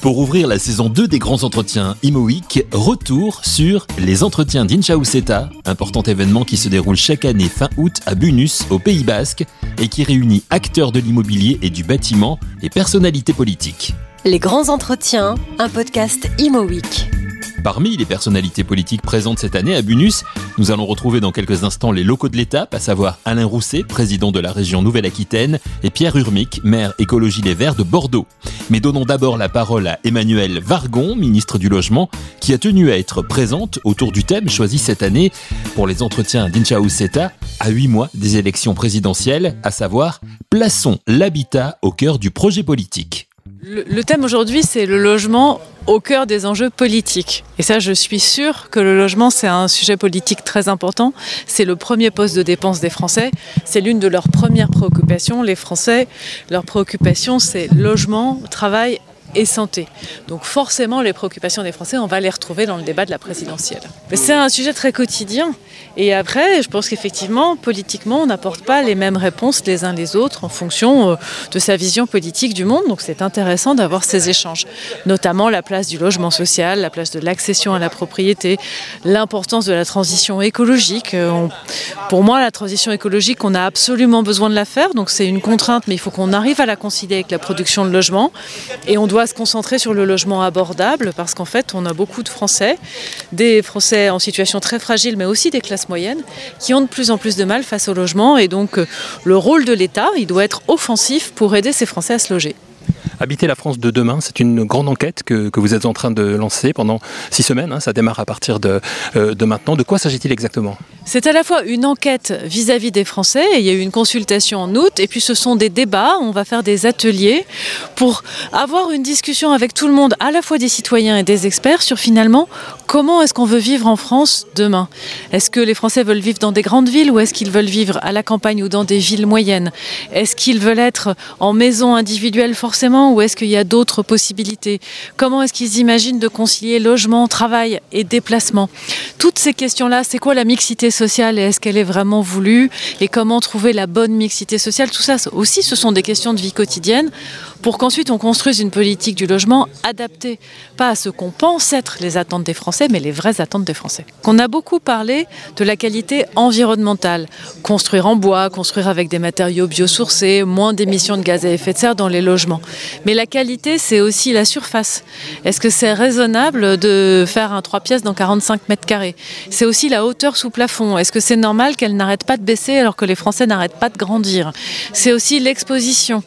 Pour ouvrir la saison 2 des grands entretiens Imo retour sur les entretiens d'Inchauseta, important événement qui se déroule chaque année fin août à Bunus, au Pays Basque, et qui réunit acteurs de l'immobilier et du bâtiment et personnalités politiques. Les grands entretiens, un podcast Imo. Parmi les personnalités politiques présentes cette année à Bunus, nous allons retrouver dans quelques instants les locaux de l'étape, à savoir Alain Rousset, président de la région Nouvelle-Aquitaine, et Pierre Urmic, maire écologie des Verts de Bordeaux. Mais donnons d'abord la parole à Emmanuel Vargon, ministre du Logement, qui a tenu à être présente autour du thème choisi cette année pour les entretiens d'Inchauseta à huit mois des élections présidentielles, à savoir Plaçons l'habitat au cœur du projet politique. Le, thème aujourd'hui, c'est le logement au cœur des enjeux politiques. Et ça, je suis sûre que le logement, c'est un sujet politique très important. C'est le premier poste de dépense des Français. C'est l'une de leurs premières préoccupations. Les Français, leur préoccupation, c'est logement, travail et santé. Donc forcément, les préoccupations des Français, on va les retrouver dans le débat de la présidentielle. C'est un sujet très quotidien. Et après, je pense qu'effectivement, politiquement, on n'apporte pas les mêmes réponses les uns les autres en fonction euh, de sa vision politique du monde. Donc c'est intéressant d'avoir ces échanges, notamment la place du logement social, la place de l'accession à la propriété, l'importance de la transition écologique. Euh, pour moi, la transition écologique, on a absolument besoin de la faire. Donc c'est une contrainte, mais il faut qu'on arrive à la concilier avec la production de logement. Et on doit se concentrer sur le logement abordable parce qu'en fait, on a beaucoup de Français, des Français en situation très fragile, mais aussi des classes moyennes, qui ont de plus en plus de mal face au logement. Et donc, euh, le rôle de l'État, il doit être offensif pour aider ces Français à se loger. Habiter la France de demain, c'est une grande enquête que, vous êtes en train de lancer pendant six semaines. Hein. ça démarre à partir de, euh, de maintenant. De quoi s'agit-il exactement? C'est à la fois une enquête vis-à-vis des Français, il y a eu une consultation en août, et puis ce sont des débats, on va faire des ateliers pour avoir une discussion avec tout le monde, à la fois des citoyens et des experts, sur finalement comment est-ce qu'on veut vivre en France demain. Est-ce que les Français veulent vivre dans des grandes villes ou est-ce qu'ils veulent vivre à la campagne ou dans des villes moyennes? Est-ce qu'ils veulent être en maison individuelle forcément ou est-ce qu'il y a d'autres possibilités Comment est-ce qu'ils imaginent de concilier logement, travail et déplacement Toutes ces questions-là, c'est quoi la mixité sociale et est-ce qu'elle est vraiment voulue Et comment trouver la bonne mixité sociale Tout ça aussi, ce sont des questions de vie quotidienne pour qu'ensuite on construise une politique du logement adaptée, pas à ce qu'on pense être les attentes des Français, mais les vraies attentes des Français. On a beaucoup parlé de la qualité environnementale, construire en bois, construire avec des matériaux biosourcés, moins d'émissions de gaz à effet de serre dans les logements. Mais la qualité, c'est aussi la surface. Est-ce que c'est raisonnable de faire un 3 pièces dans 45 mètres carrés? C'est aussi la hauteur sous plafond. Est-ce que c'est normal qu'elle n'arrête pas de baisser alors que les Français n'arrêtent pas de grandir? C'est aussi l'exposition.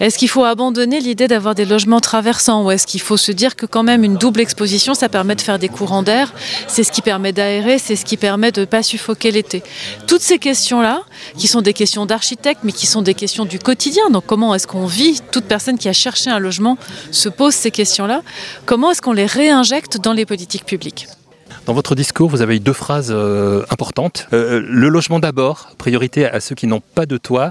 Est-ce qu'il faut abandonner l'idée d'avoir des logements traversants ou est-ce qu'il faut se dire que quand même une double exposition, ça permet de faire des courants d'air C'est ce qui permet d'aérer, c'est ce qui permet de ne pas suffoquer l'été. Toutes ces questions-là, qui sont des questions d'architecte, mais qui sont des questions du quotidien. Donc comment est-ce qu'on vit Toute personne qui a cherché un logement se pose ces questions-là. Comment est-ce qu'on les réinjecte dans les politiques publiques? Dans votre discours, vous avez eu deux phrases euh, importantes. Euh, le logement d'abord, priorité à ceux qui n'ont pas de toit.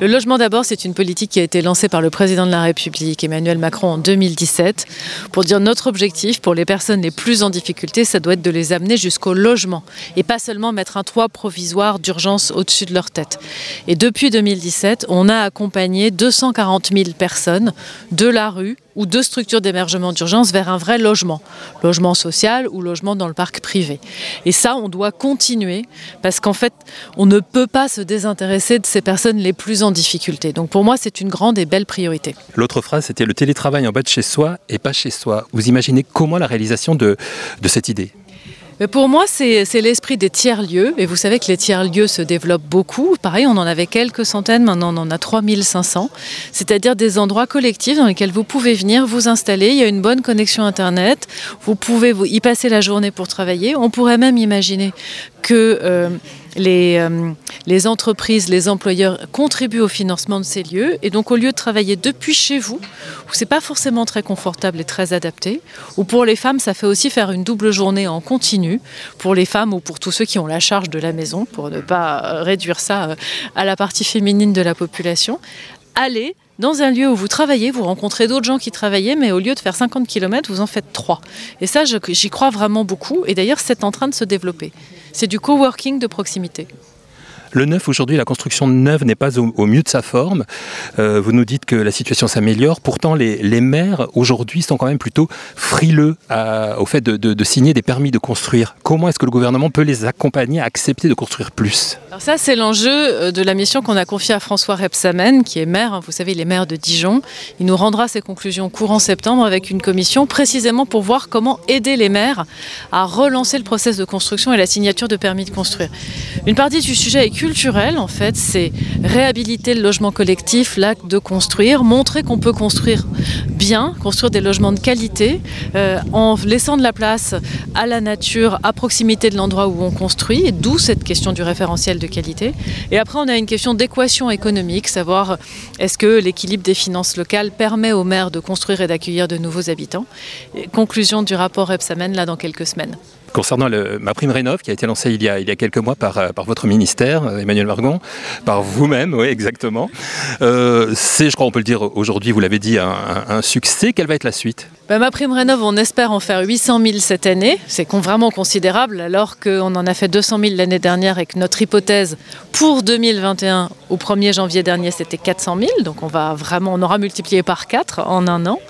Le logement d'abord, c'est une politique qui a été lancée par le président de la République, Emmanuel Macron, en 2017, pour dire notre objectif pour les personnes les plus en difficulté, ça doit être de les amener jusqu'au logement et pas seulement mettre un toit provisoire d'urgence au-dessus de leur tête. Et depuis 2017, on a accompagné 240 000 personnes de la rue ou deux structures d'émergement d'urgence vers un vrai logement, logement social ou logement dans le parc privé. Et ça, on doit continuer parce qu'en fait, on ne peut pas se désintéresser de ces personnes les plus en difficulté. Donc pour moi, c'est une grande et belle priorité. L'autre phrase, c'était le télétravail en bas de chez soi et pas chez soi. Vous imaginez comment la réalisation de, de cette idée? Pour moi, c'est l'esprit des tiers-lieux. Et vous savez que les tiers-lieux se développent beaucoup. Pareil, on en avait quelques centaines, maintenant on en a 3500. C'est-à-dire des endroits collectifs dans lesquels vous pouvez venir vous installer. Il y a une bonne connexion Internet. Vous pouvez y passer la journée pour travailler. On pourrait même imaginer que euh, les, euh, les, entreprises, les employeurs contribuent au financement de ces lieux. Et donc, au lieu de travailler depuis chez vous, où c'est pas forcément très confortable et très adapté, ou pour les femmes, ça fait aussi faire une double journée en continu, pour les femmes ou pour tous ceux qui ont la charge de la maison, pour ne pas réduire ça euh, à la partie féminine de la population, allez dans un lieu où vous travaillez, vous rencontrez d'autres gens qui travaillaient, mais au lieu de faire 50 km, vous en faites 3. Et ça, j'y crois vraiment beaucoup. Et d'ailleurs, c'est en train de se développer. C'est du coworking de proximité. Le neuf aujourd'hui, la construction neuve n'est pas au, mieux de sa forme. Euh, vous nous dites que la situation s'améliore. Pourtant, les, les maires aujourd'hui sont quand même plutôt frileux au fait de, de, signer des permis de construire. Comment est-ce que le gouvernement peut les accompagner à accepter de construire plus? Alors ça, c'est l'enjeu euh, de la mission qu'on a confiée à François Repsamen, qui est maire. Hein, vous savez, il est maire de Dijon. Il nous rendra ses conclusions courant septembre avec une commission précisément pour voir comment aider les maires à relancer le processus de construction et la signature de permis de construire. Une partie du sujet est culturelle, en fait, c'est réhabiliter le logement collectif, l'acte de construire, montrer qu'on peut construire bien, construire des logements de qualité, euh, en laissant de la place à la nature, à proximité de l'endroit où on construit, d'où cette question du référentiel de qualité. Et après, on a une question d'équation économique, savoir est-ce que l'équilibre des finances locales permet aux maires de construire et d'accueillir de nouveaux habitants? conclusion du rapport Epsamen, là, dans quelques semaines concernant ma prime rénov qui a été lancée il y a, il y a quelques mois par, euh, par votre ministère, euh, Emmanuel Margon, par vous-même, oui, exactement. Euh, c'est, je crois, on peut le dire aujourd'hui, vous l'avez dit, un, succès. Quelle va être la suite? Ben, Ma prime rénov, on espère en faire 800 000 cette année. C'est vraiment considérable, alors qu'on en a fait 200 000 l'année dernière et que notre hypothèse pour 2021, au 1er janvier dernier, c'était 400 000. Donc on va vraiment, on aura multiplié par 4 en un an.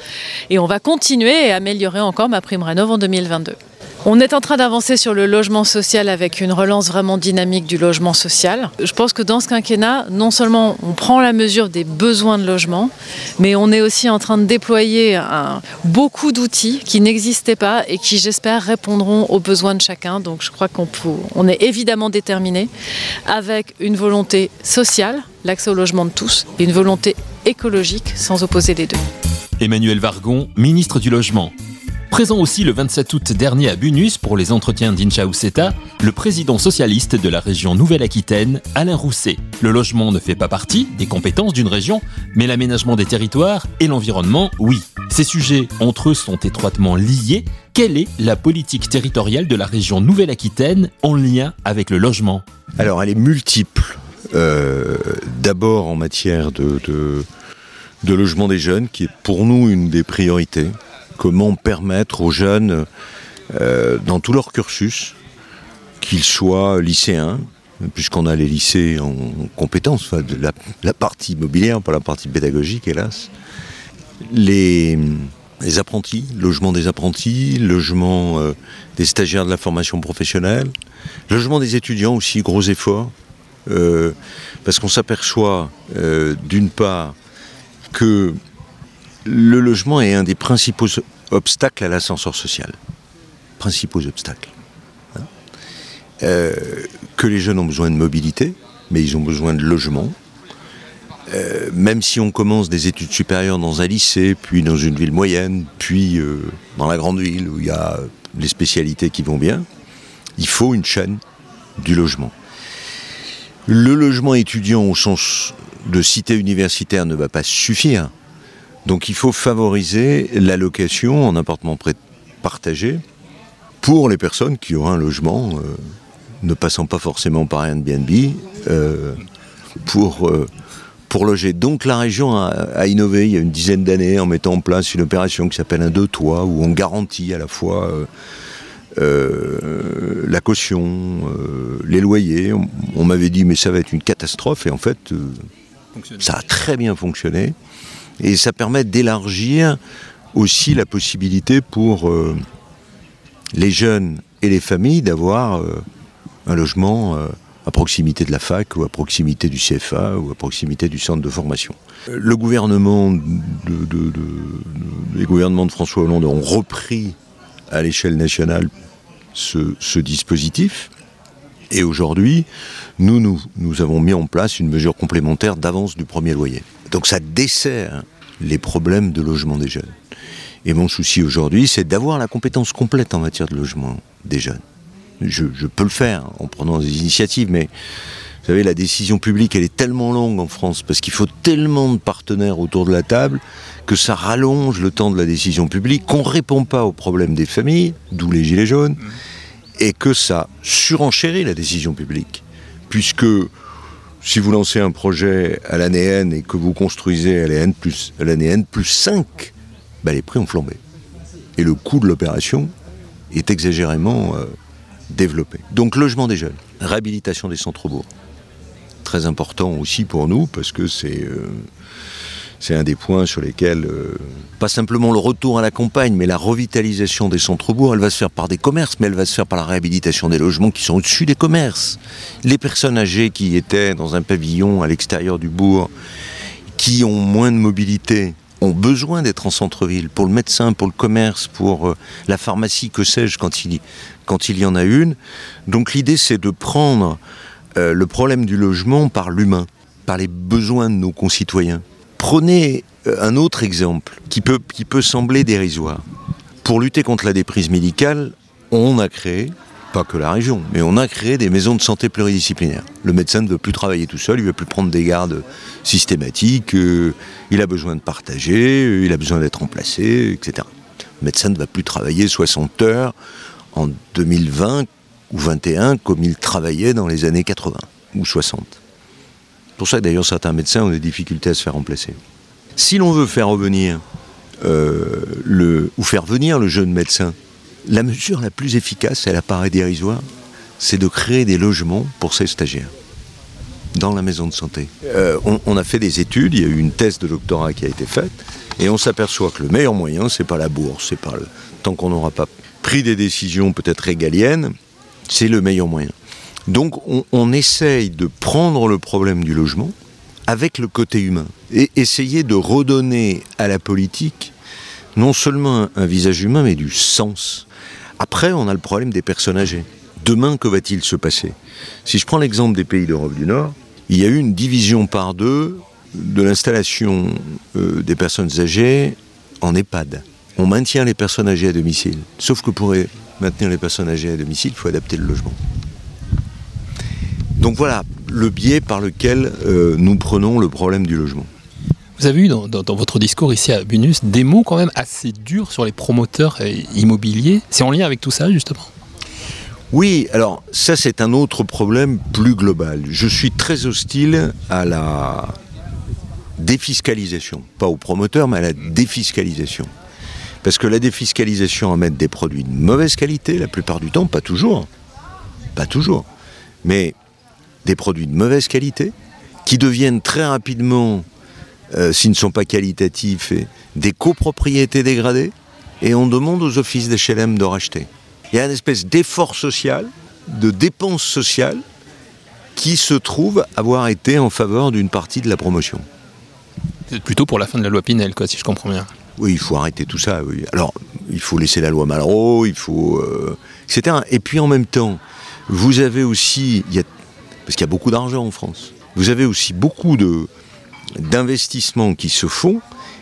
Et on va continuer et améliorer encore ma prime rénov en 2022. On est en train d'avancer sur le logement social avec une relance vraiment dynamique du logement social. Je pense que dans ce quinquennat, non seulement on prend la mesure des besoins de logement, mais on est aussi en train de déployer beaucoup d'outils qui n'existaient pas et qui, j'espère, répondront aux besoins de chacun. Donc je crois qu'on est évidemment déterminé avec une volonté sociale, l'accès au logement de tous, et une volonté écologique sans opposer les deux. Emmanuel Vargon, ministre du Logement. Présent aussi le 27 août dernier à Bunus pour les entretiens d'Inchauseta, le président socialiste de la région Nouvelle-Aquitaine, Alain Rousset. Le logement ne fait pas partie des compétences d'une région, mais l'aménagement des territoires et l'environnement, oui. Ces sujets entre eux sont étroitement liés. Quelle est la politique territoriale de la région Nouvelle-Aquitaine en lien avec le logement? Alors elle est multiple. Euh, d'abord en matière de logement des jeunes, qui est pour nous une des priorités comment permettre aux jeunes, euh, dans tout leur cursus, qu'ils soient lycéens, puisqu'on a les lycées en compétences, enfin, la, la, partie immobilière, pas la partie pédagogique, hélas, les, apprentis, logement des apprentis, logement euh, des stagiaires de la formation professionnelle, logement des étudiants aussi, gros efforts, euh, parce qu'on s'aperçoit d'une part que le logement est un des principaux obstacles à l'ascenseur social. Principaux obstacles. Hein. Euh, que les jeunes ont besoin de mobilité, mais ils ont besoin de logement. Euh, même si on commence des études supérieures dans un lycée, puis dans une ville moyenne, puis euh, dans la grande ville où il y a les spécialités qui vont bien, il faut une chaîne du logement. Le logement étudiant au sens de cité universitaire ne va pas suffire donc il faut favoriser l'allocation en appartement partagé pour les personnes qui ont un logement euh, ne passant pas forcément par Airbnb euh, pour, euh, pour loger. Donc la région a, innové il y a une dizaine d'années en mettant en place une opération qui s'appelle un deux toits où on garantit à la fois la caution, les loyers. on m'avait dit mais ça va être une catastrophe et en fait ça a très bien fonctionné. Et ça permet d'élargir aussi la possibilité pour euh, les jeunes et les familles d'avoir euh, un logement euh, à proximité de la fac ou à proximité du CFA ou à proximité du centre de formation. Le gouvernement de, les gouvernements de François Hollande ont repris à l'échelle nationale ce, dispositif. Et aujourd'hui, nous, nous avons mis en place une mesure complémentaire d'avance du premier loyer. Donc ça dessert les problèmes de logement des jeunes. Et mon souci aujourd'hui, c'est d'avoir la compétence complète en matière de logement des jeunes. Je, peux le faire en prenant des initiatives, mais vous savez, la décision publique, elle est tellement longue en France, parce qu'il faut tellement de partenaires autour de la table, que ça rallonge le temps de la décision publique, qu'on ne répond pas aux problèmes des familles, d'où les gilets jaunes, et que ça surenchérit la décision publique. Puisque si vous lancez un projet à l'année N et que vous construisez à l'année N plus, N plus 5, bah, les prix ont flambé. Et le coût de l'opération est exagérément euh, développé. Donc logement des jeunes, réhabilitation des centres-bourgs, très important aussi pour nous, parce que c'est c'est un des points sur lesquels, pas simplement le retour à la campagne, mais la revitalisation des centres-bourgs, elle va se faire par des commerces, mais elle va se faire par la réhabilitation des logements qui sont au-dessus des commerces. Les personnes âgées qui étaient dans un pavillon à l'extérieur du bourg, qui ont moins de mobilité, ont besoin d'être en centre-ville, pour le médecin, pour le commerce, pour euh, la pharmacie, que sais-je, quand il, quand il y en a une. Donc l'idée, c'est de prendre euh, le problème du logement par l'humain, par les besoins de nos concitoyens. Prenez euh, un autre exemple qui peut, sembler dérisoire. Pour lutter contre la déprise médicale, on a créé pas que la région, mais on a créé des maisons de santé pluridisciplinaires. Le médecin ne veut plus travailler tout seul, il ne veut plus prendre des gardes systématiques, euh, il a besoin de partager, euh, il a besoin d'être remplacé, etc. Le médecin ne va plus travailler 60 heures en 2020 ou 21 comme il travaillait dans les années 80 ou 60. Pour ça d'ailleurs certains médecins ont des difficultés à se faire remplacer. Si l'on veut faire revenir euh, le, ou faire venir le jeune médecin la mesure la plus efficace, elle apparaît dérisoire, c'est de créer des logements pour ces stagiaires dans la maison de santé. Euh, on, a fait des études, il y a eu une thèse de doctorat qui a été faite, et on s'aperçoit que le meilleur moyen, c'est pas la bourse, c'est pas le, tant qu'on n'aura pas pris des décisions peut-être régaliennes, c'est le meilleur moyen. Donc on, essaye de prendre le problème du logement avec le côté humain et essayer de redonner à la politique non seulement un visage humain, mais du sens. Après, on a le problème des personnes âgées. Demain, que va-t-il se passer? Si je prends l'exemple des pays d'Europe du Nord, il y a eu une division par deux de l'installation euh, des personnes âgées en EHPAD. On maintient les personnes âgées à domicile. Sauf que pour maintenir les personnes âgées à domicile, il faut adapter le logement. Donc voilà le biais par lequel euh, nous prenons le problème du logement. Vous avez eu dans, votre discours ici à Bunus des mots quand même assez durs sur les promoteurs euh, immobiliers. C'est en lien avec tout ça justement? Oui, alors ça c'est un autre problème plus global. Je suis très hostile à la défiscalisation, pas aux promoteurs, mais à la défiscalisation. Parce que la défiscalisation amène des produits de mauvaise qualité, la plupart du temps, pas toujours, pas toujours, mais des produits de mauvaise qualité, qui deviennent très rapidement euh, s'ils ne sont pas qualitatifs, et des copropriétés dégradées, et on demande aux offices d'HLM de racheter. Il y a une espèce d'effort social, de dépense sociale, qui se trouve avoir été en faveur d'une partie de la promotion. C'est plutôt pour la fin de la loi Pinel, quoi, si je comprends bien. Oui, il faut arrêter tout ça. Alors, il faut laisser la loi Malraux, il faut. Euh, etc. Et puis en même temps, vous avez aussi. Parce qu'il y a beaucoup d'argent en France. Vous avez aussi beaucoup d'investissements qui se font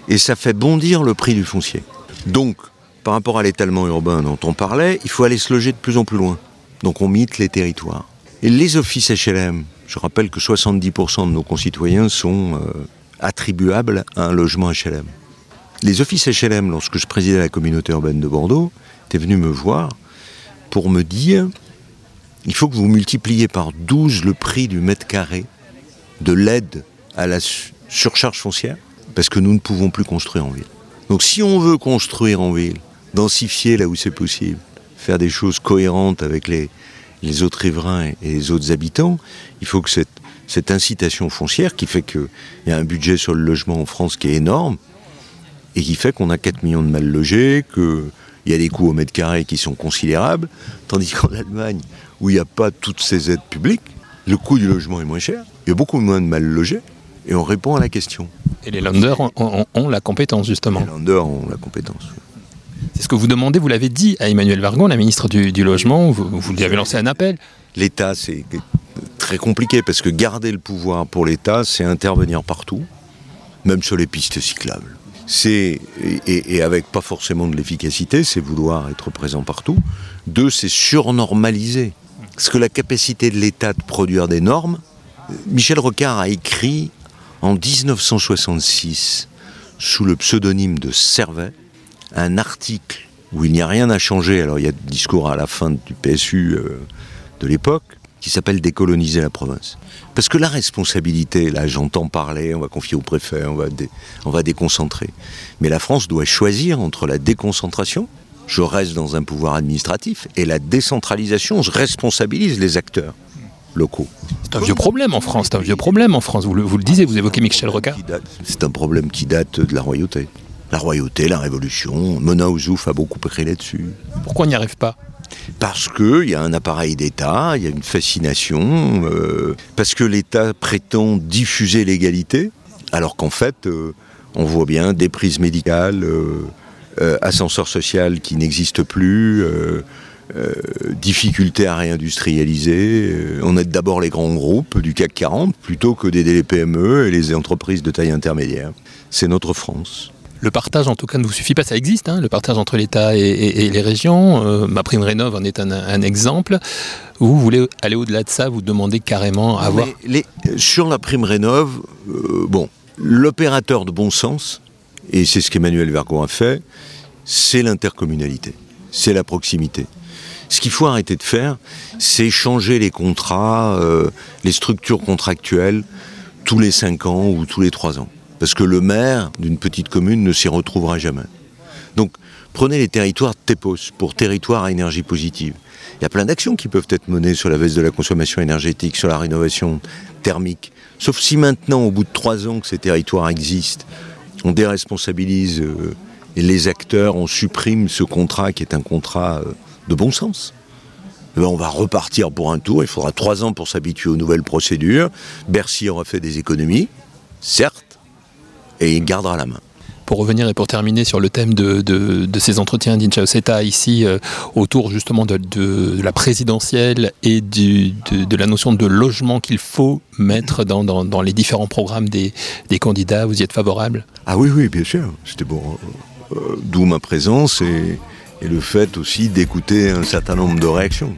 et ça fait bondir le prix du foncier. Donc, par rapport à l'étalement urbain dont on parlait, il faut aller se loger de plus en plus loin. Donc on mythe les territoires. Et les offices HLM, je rappelle que 70% de nos concitoyens sont euh, attribuables à un logement HLM. Les offices HLM, lorsque je présidais la communauté urbaine de Bordeaux, étaient venus me voir pour me dire il faut que vous multipliez par 12 le prix du mètre carré de l'aide à la surcharge foncière, parce que nous ne pouvons plus construire en ville. Donc si on veut construire en ville, densifier là où c'est possible, faire des choses cohérentes avec les, autres riverains et les autres habitants, il faut que cette, cette incitation foncière qui fait qu'il y a un budget sur le logement en France qui est énorme, et qui fait qu'on a 4 millions de mal logés, qu'il y a des coûts au mètre carré qui sont considérables, tandis qu'en Allemagne, où il n'y a pas toutes ces aides publiques, le coût du logement est moins cher, il y a beaucoup moins de mal logés, et on répond à la question. Et les lenders ont, la compétence, justement. Les lenders ont la compétence. C'est ce que vous demandez, vous l'avez dit à Emmanuel Vargon, la ministre du, Logement, vous, vous lui avez lancé un appel. L'État, c'est très compliqué parce que garder le pouvoir pour l'État, c'est intervenir partout, même sur les pistes cyclables. C'est, et, et, avec pas forcément de l'efficacité, c'est vouloir être présent partout. Deux, c'est surnormaliser. Parce que la capacité de l'État de produire des normes, Michel Rocard a écrit en 1966, sous le pseudonyme de Servet, un article où il n'y a rien à changer. Alors il y a des discours à la fin du PSU euh, de l'époque qui s'appelle Décoloniser la province. Parce que la responsabilité, là j'entends parler, on va confier au préfet, on va, on va déconcentrer. Mais la France doit choisir entre la déconcentration, je reste dans un pouvoir administratif, et la décentralisation, je responsabilise les acteurs. locaux. C'est un vieux problème en France, c'est un vieux problème en France. Vous le, vous le disiez, vous évoquez Michel Rocard. C'est un problème qui date de la royauté. La royauté, la révolution, Mona Ouzouf a beaucoup écrit là-dessus. Pourquoi on n'y arrive pas? Parce qu'il y a un appareil d'État, il y a une fascination, euh, parce que l'État prétend diffuser l'égalité, alors qu'en fait, euh, on voit bien des prises médicales, euh, ascenseur social qui n'existe plus, difficulté à réindustrialiser. on aide d'abord les grands groupes du CAC 40 plutôt que d'aider les PME et les entreprises de taille intermédiaire. C'est notre France. Le partage, en tout cas, ne vous suffit pas, ça existe, hein, le partage entre l'État et, les régions. Euh, ma prime rénov en est un, exemple. Vous voulez aller au-delà de ça, vous demandez carrément à avoir... sur la prime rénov, euh, bon, l'opérateur de bon sens, et c'est ce qu'Emmanuel Vergon a fait, c'est l'intercommunalité, c'est la proximité. Ce qu'il faut arrêter de faire, c'est changer les contrats, euh, les structures contractuelles tous les 5 ans ou tous les 3 ans. Parce que le maire d'une petite commune ne s'y retrouvera jamais. Donc prenez les territoires TEPOS pour territoires à énergie positive. Il y a plein d'actions qui peuvent être menées sur la baisse de la consommation énergétique, sur la rénovation thermique. Sauf si maintenant, au bout de trois ans que ces territoires existent, on déresponsabilise euh, les acteurs, on supprime ce contrat qui est un contrat euh, de bon sens. Eh ben, on va repartir pour un tour, il faudra trois ans pour s'habituer aux nouvelles procédures. Bercy aura fait des économies, certes, et il gardera la main pour revenir et pour terminer sur le thème de, ces entretiens d'Inchaoseta ici, euh, autour justement de, la présidentielle et de, la notion de logement qu'il faut mettre dans, les différents programmes des, candidats, vous y êtes favorable? Ah oui, oui, bien sûr. C'était bon. Euh, d'où ma présence et le fait aussi d'écouter un certain nombre de réactions.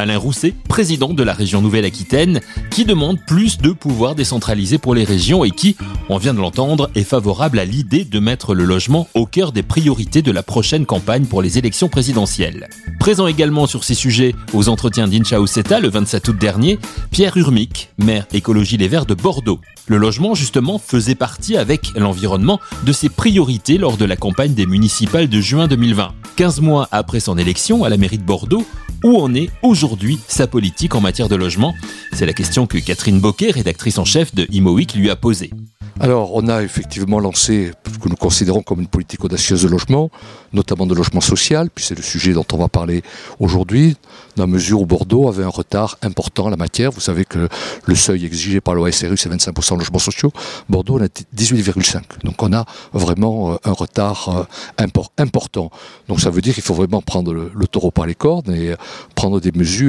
Alain Rousset, président de la région Nouvelle-Aquitaine, qui demande plus de pouvoir décentralisé pour les régions et qui, on vient de l'entendre, est favorable à l'idée de mettre le logement au cœur des priorités de la prochaine campagne pour les élections présidentielles. Présent également sur ces sujets aux entretiens d'Incha le 27 août dernier, Pierre Urmic, maire écologie Les Verts de Bordeaux. Le logement, justement, faisait partie avec l'environnement de ses priorités lors de la campagne des municipales de juin 2020. 15 mois après son élection à la mairie de Bordeaux, où en est aujourd'hui sa politique en matière de logement C'est la question que Catherine Boquet, rédactrice en chef de ImoWeek, lui a posée. Alors, on a effectivement lancé ce que nous considérons comme une politique audacieuse de logement, notamment de logement social, puis c'est le sujet dont on va parler aujourd'hui, dans la mesure où Bordeaux avait un retard important en la matière. Vous savez que le seuil exigé par l'OSRU, c'est 25% de logements sociaux. Bordeaux, on a 18,5%. Donc, on a vraiment euh, un retard euh, important. Donc, ça veut dire qu'il faut vraiment prendre le, taureau par les cordes et euh, prendre des mesures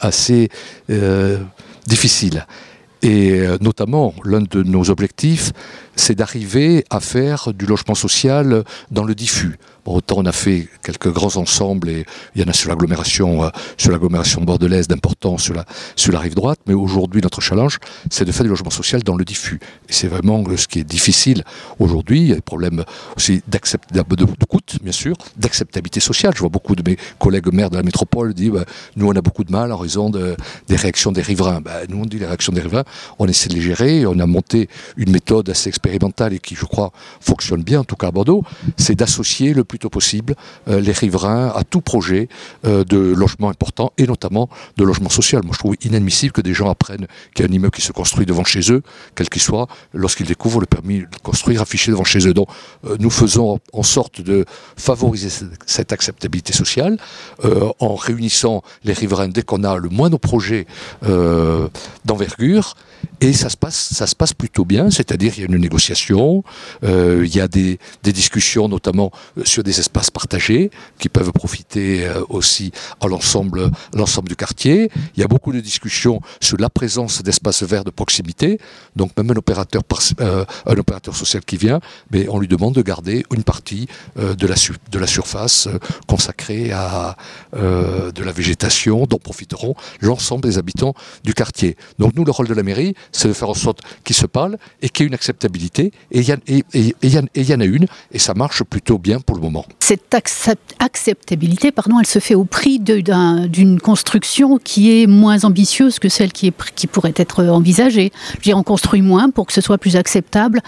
assez difficiles. Et notamment, l'un de nos objectifs, c'est d'arriver à faire du logement social dans le diffus. Autant on a fait quelques grands ensembles et il y en a sur l'agglomération, euh, sur l'agglomération bordelaise d'importance sur la, sur la rive droite, mais aujourd'hui notre challenge, c'est de faire du logement social dans le diffus. Et c'est vraiment ce qui est difficile aujourd'hui. Il y a des problèmes aussi de, de coût, bien sûr, d'acceptabilité sociale. Je vois beaucoup de mes collègues maires de la métropole dire bah, nous on a beaucoup de mal en raison de, des réactions des riverains. Bah, nous on dit les réactions des riverains, on essaie de les gérer, on a monté une méthode assez expérimentale et qui, je crois, fonctionne bien, en tout cas à Bordeaux, c'est d'associer le plus tôt possible euh, les riverains à tout projet euh, de logement important et notamment de logement social. Moi, je trouve inadmissible que des gens apprennent qu'il y a un immeuble qui se construit devant chez eux, quel qu'il soit, lorsqu'ils découvrent le permis de construire affiché devant chez eux. Donc, euh, nous faisons en sorte de favoriser cette acceptabilité sociale en réunissant les riverains dès qu'on a le moindre projet d'envergure et ça se passe, ça se passe plutôt bien, c'est-à-dire il y a une négociation, il y a des, des, discussions notamment euh, des espaces partagés qui peuvent profiter euh, aussi à l'ensemble, l'ensemble du quartier. Il y a beaucoup de discussions sur la présence d'espaces verts de proximité. Donc même un opérateur, euh, un opérateur social qui vient, mais on lui demande de garder une partie euh, de, la de la surface consacrée à de la végétation dont profiteront l'ensemble des habitants du quartier. Donc nous, le rôle de la mairie, c'est de faire en sorte qu'ils se parlent et qu'il y ait une acceptabilité. Et il y, en a une, et ça marche plutôt bien pour le moment. Cette acceptabilité, pardon, elle se fait au prix d'une construction qui est moins ambitieuse que celle qui, est, qui pourrait être envisagée. Je veux dire, on construit moins pour que ce soit plus acceptable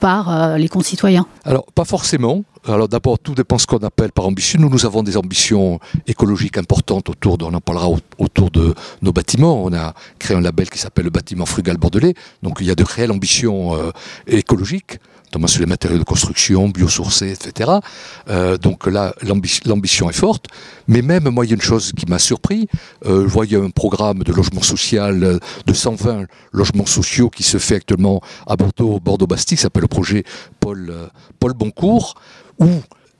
par les concitoyens Alors, pas forcément. Alors d'abord, tout dépend ce qu'on appelle par ambition. Nous, nous avons des ambitions écologiques importantes autour, de, on en parlera autour de nos bâtiments. On a créé un label qui s'appelle le bâtiment frugal bordelais. Donc il y a de réelles ambitions écologiques notamment sur les matériaux de construction, biosourcés, etc. Euh, donc là, l'ambition est forte. Mais même, moi, il y a une chose qui m'a surpris. Euh, je voyais un programme de logement social euh, de 120 logements sociaux qui se fait actuellement à Bordeaux, Bordeaux-Bastille, qui s'appelle le projet Paul, Paul Boncourt, où,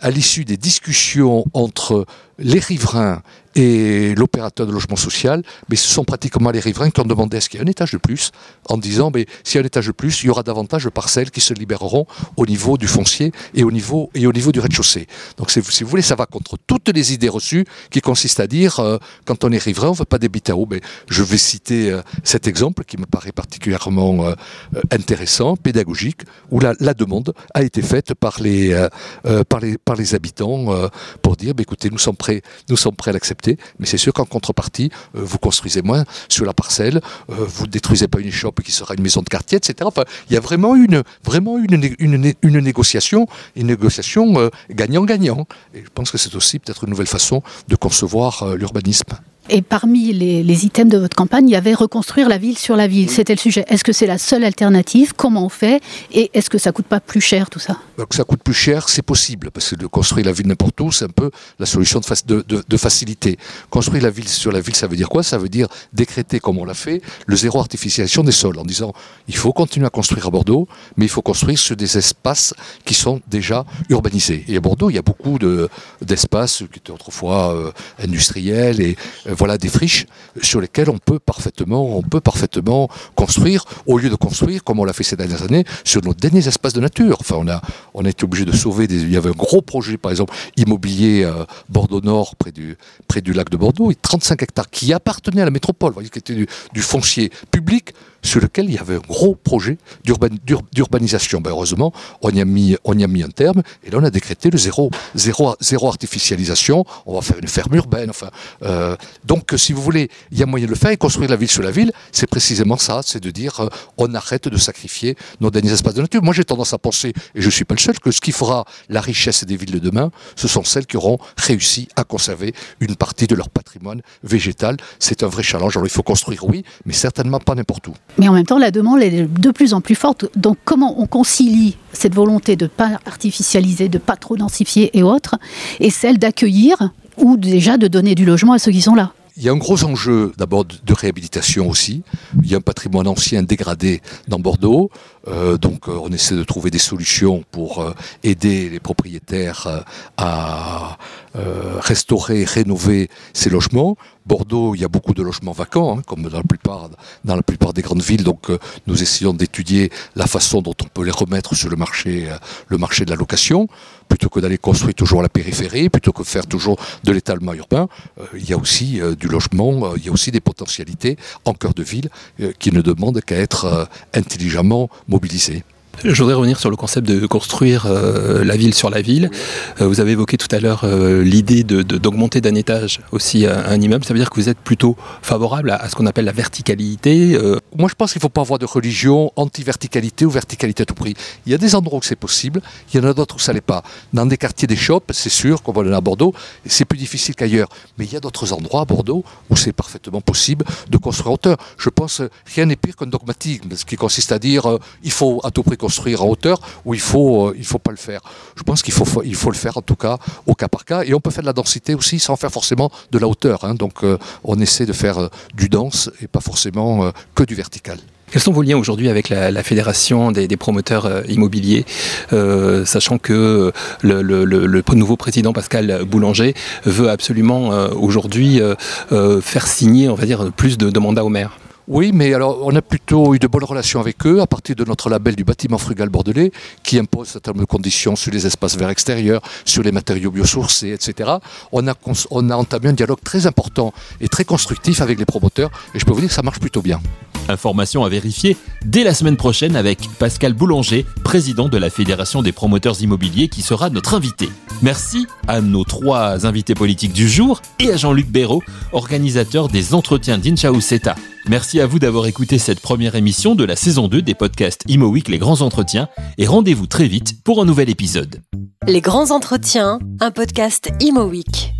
à l'issue des discussions entre les riverains et l'opérateur de logement social, mais ce sont pratiquement les riverains qui ont demandé à ce qu'il y ait un étage de plus, en disant, mais s'il y a un étage de plus, il y aura davantage de parcelles qui se libéreront au niveau du foncier et au niveau, et au niveau du rez-de-chaussée. Donc si vous voulez, ça va contre toutes les idées reçues qui consistent à dire, euh, quand on est riverain, on ne veut pas d'habitat haut. Mais je vais citer euh, cet exemple qui me paraît particulièrement euh, intéressant, pédagogique, où la, la, demande a été faite par les, par les, par les habitants pour dire, bah, écoutez, nous sommes prêts, nous sommes prêts à l'accepter mais c'est sûr qu'en contrepartie, euh, vous construisez moins sur la parcelle, euh, vous ne détruisez pas une échoppe qui sera une maison de quartier, etc. Enfin, il y a vraiment une, vraiment une, une, négociation, une négociation euh, gagnant-gagnant. Et je pense que c'est aussi peut-être une nouvelle façon de concevoir l'urbanisme. Et parmi les, items de votre campagne, il y avait reconstruire la ville sur la ville. C'était le sujet. Est-ce que c'est la seule alternative? Comment on fait? Et est-ce que ça coûte pas plus cher tout ça? Donc Ça coûte plus cher, c'est possible, parce que de construire la ville n'importe où, c'est un peu la solution de, de, facilité. Construire la ville sur la ville, ça veut dire quoi? Ça veut dire décréter, comme on l'a fait, le zéro artificialisation des sols, en disant il faut continuer à construire à Bordeaux, mais il faut construire sur des espaces qui sont déjà urbanisés. Et à Bordeaux, il y a beaucoup d'espaces qui étaient autrefois euh, industriels et euh, voilà des friches sur lesquelles on peut parfaitement, on peut parfaitement construire, au lieu de construire, comme on l'a fait ces dernières années, sur nos derniers espaces de nature. Enfin, on a, on a été obligé de sauver des, il y avait un gros projet, par exemple, immobilier euh, Bordeaux-Nord, près du, près du lac de Bordeaux, et 35 hectares qui appartenaient à la métropole, voyez, qui était du foncier public sur lequel il y avait un gros projet d'urbanisation. Ben, heureusement, on y, a mis, un terme, et là on a décrété le zéro, zéro, zéro artificialisation, on va faire une ferme urbaine. Euh, donc si vous voulez, il y a moyen de le faire, et construire la ville sur la ville, c'est précisément ça, c'est de dire euh, on arrête de sacrifier nos derniers espaces de nature. Moi j'ai tendance à penser, et je ne suis pas le seul, que ce qui fera la richesse des villes de demain, ce sont celles qui auront réussi à conserver une partie de leur patrimoine végétal. C'est un vrai challenge. Alors il faut construire, oui, mais certainement pas n'importe où. Mais en même temps, la demande est de plus en plus forte. Donc comment on concilie cette volonté de ne pas artificialiser, de ne pas trop densifier et autres, et celle d'accueillir ou déjà de donner du logement à ceux qui sont là? Il y a un gros enjeu d'abord de réhabilitation aussi. Il y a un patrimoine ancien dégradé dans Bordeaux. Euh, donc euh, on essaie de trouver des solutions pour euh, aider les propriétaires à restaurer, rénover ces logements. Bordeaux, il y a beaucoup de logements vacants, hein, comme dans la plupart, des grandes villes. Donc, nous essayons d'étudier la façon dont on peut les remettre sur le marché, le marché de la location plutôt que d'aller construire toujours la périphérie, plutôt que faire toujours de l'étalement urbain, euh, il y a aussi euh, du logement, euh, il y a aussi des potentialités en cœur de ville qui ne demandent qu'à être intelligemment mobilisées. Je voudrais revenir sur le concept de construire euh, la ville sur la ville. Euh, vous avez évoqué tout à l'heure euh, l'idée d'augmenter d'un étage aussi un immeuble. Ça veut dire que vous êtes plutôt favorable à, ce qu'on appelle la verticalité Moi, je pense qu'il ne faut pas avoir de religion anti-verticalité ou verticalité à tout prix. Il y a des endroits où c'est possible, il y en a d'autres où ça l'est pas. Dans des quartiers des shops, c'est sûr, comme on est à Bordeaux, c'est plus difficile qu'ailleurs. Mais il y a d'autres endroits à Bordeaux où c'est parfaitement possible de construire hauteur. Je pense rien n'est pire qu'un dogmatisme, ce qui consiste à dire il faut à tout prix construire construire en hauteur ou il faut, euh, faut pas le faire. Je pense qu'il faut, il faut le faire en tout cas au cas par cas. Et on peut faire de la densité aussi sans faire forcément de la hauteur. Hein. Donc euh, on essaie de faire euh, du dense et pas forcément que du vertical. Quels sont vos liens aujourd'hui avec la, fédération des, promoteurs immobiliers, sachant que le, nouveau président Pascal Boulanger veut absolument aujourd'hui faire signer, on va dire, plus de, de mandats au maire oui, mais alors on a plutôt eu de bonnes relations avec eux à partir de notre label du bâtiment frugal bordelais qui impose un conditions sur les espaces verts extérieurs, sur les matériaux biosourcés, etc. On a, entamé un dialogue très important et très constructif avec les promoteurs et je peux vous dire que ça marche plutôt bien. Information à vérifier dès la semaine prochaine avec Pascal Boulanger, président de la Fédération des promoteurs immobiliers qui sera notre invité. Merci à nos trois invités politiques du jour et à Jean-Luc Béraud, organisateur des entretiens d'Inchaouseta. Merci à vous d'avoir écouté cette première émission de la saison 2 des podcasts Imo Week Les Grands Entretiens et rendez-vous très vite pour un nouvel épisode. Les Grands Entretiens, un podcast Imo Week.